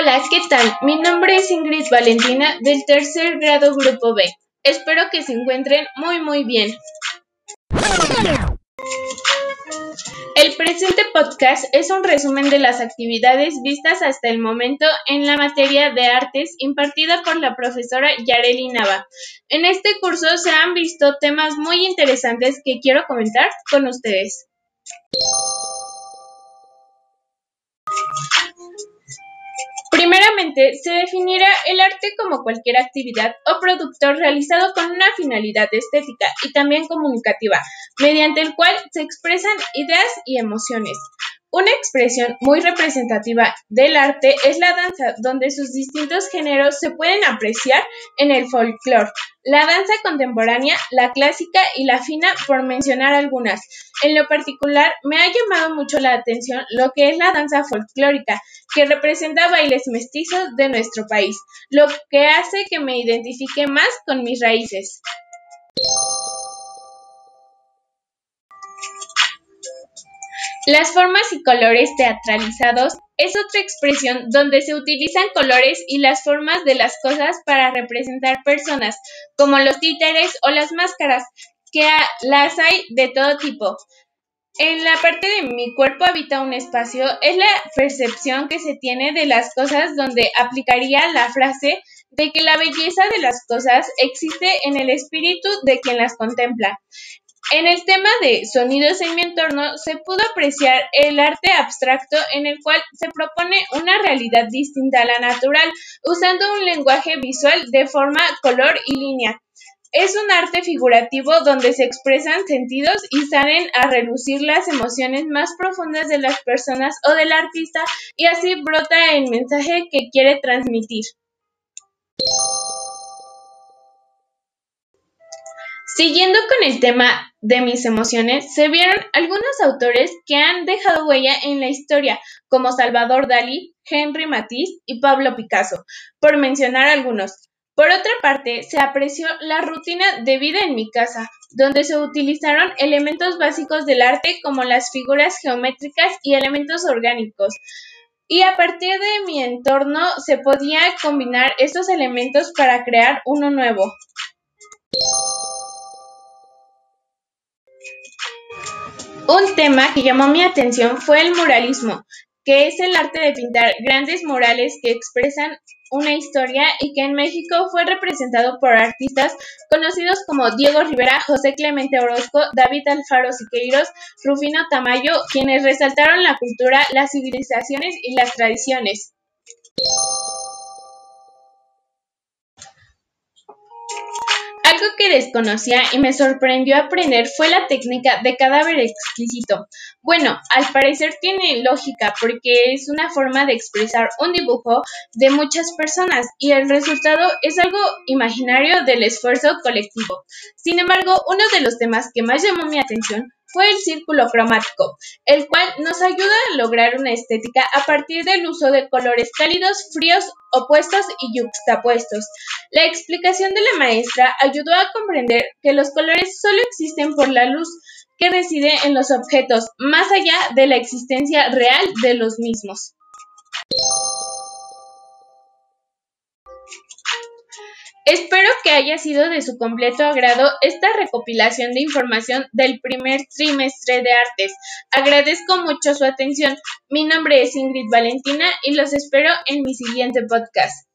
Hola, ¿qué tal? Mi nombre es Ingrid Valentina del tercer grado Grupo B. Espero que se encuentren muy muy bien. El presente podcast es un resumen de las actividades vistas hasta el momento en la materia de artes impartida por la profesora Yareli Nava. En este curso se han visto temas muy interesantes que quiero comentar con ustedes. Se definirá el arte como cualquier actividad o producto realizado con una finalidad estética y también comunicativa, mediante el cual se expresan ideas y emociones. Una expresión muy representativa del arte es la danza, donde sus distintos géneros se pueden apreciar en el folclore, la danza contemporánea, la clásica y la fina, por mencionar algunas. En lo particular, me ha llamado mucho la atención lo que es la danza folclórica, que representa bailes mestizos de nuestro país, lo que hace que me identifique más con mis raíces. Las formas y colores teatralizados es otra expresión donde se utilizan colores y las formas de las cosas para representar personas, como los títeres o las máscaras, que las hay de todo tipo. En la parte de mi cuerpo habita un espacio es la percepción que se tiene de las cosas donde aplicaría la frase de que la belleza de las cosas existe en el espíritu de quien las contempla. En el tema de sonidos en mi entorno se pudo apreciar el arte abstracto en el cual se propone una realidad distinta a la natural, usando un lenguaje visual de forma, color y línea. Es un arte figurativo donde se expresan sentidos y salen a relucir las emociones más profundas de las personas o del artista y así brota el mensaje que quiere transmitir. Siguiendo con el tema de mis emociones, se vieron algunos autores que han dejado huella en la historia, como Salvador Dalí, Henry Matisse y Pablo Picasso, por mencionar algunos. Por otra parte, se apreció la rutina de vida en mi casa, donde se utilizaron elementos básicos del arte como las figuras geométricas y elementos orgánicos. Y a partir de mi entorno se podía combinar estos elementos para crear uno nuevo. Un tema que llamó mi atención fue el muralismo, que es el arte de pintar grandes murales que expresan una historia y que en México fue representado por artistas conocidos como Diego Rivera, José Clemente Orozco, David Alfaro Siqueiros, Rufino Tamayo, quienes resaltaron la cultura, las civilizaciones y las tradiciones. Algo que desconocía y me sorprendió aprender fue la técnica de cadáver exquisito. Bueno, al parecer tiene lógica porque es una forma de expresar un dibujo de muchas personas y el resultado es algo imaginario del esfuerzo colectivo. Sin embargo, uno de los temas que más llamó mi atención fue el círculo cromático, el cual nos ayuda a lograr una estética a partir del uso de colores cálidos, fríos, opuestos y yuxtapuestos. La explicación de la maestra ayudó a comprender que los colores solo existen por la luz que reside en los objetos, más allá de la existencia real de los mismos. Espero que haya sido de su completo agrado esta recopilación de información del primer trimestre de artes. Agradezco mucho su atención. Mi nombre es Ingrid Valentina y los espero en mi siguiente podcast.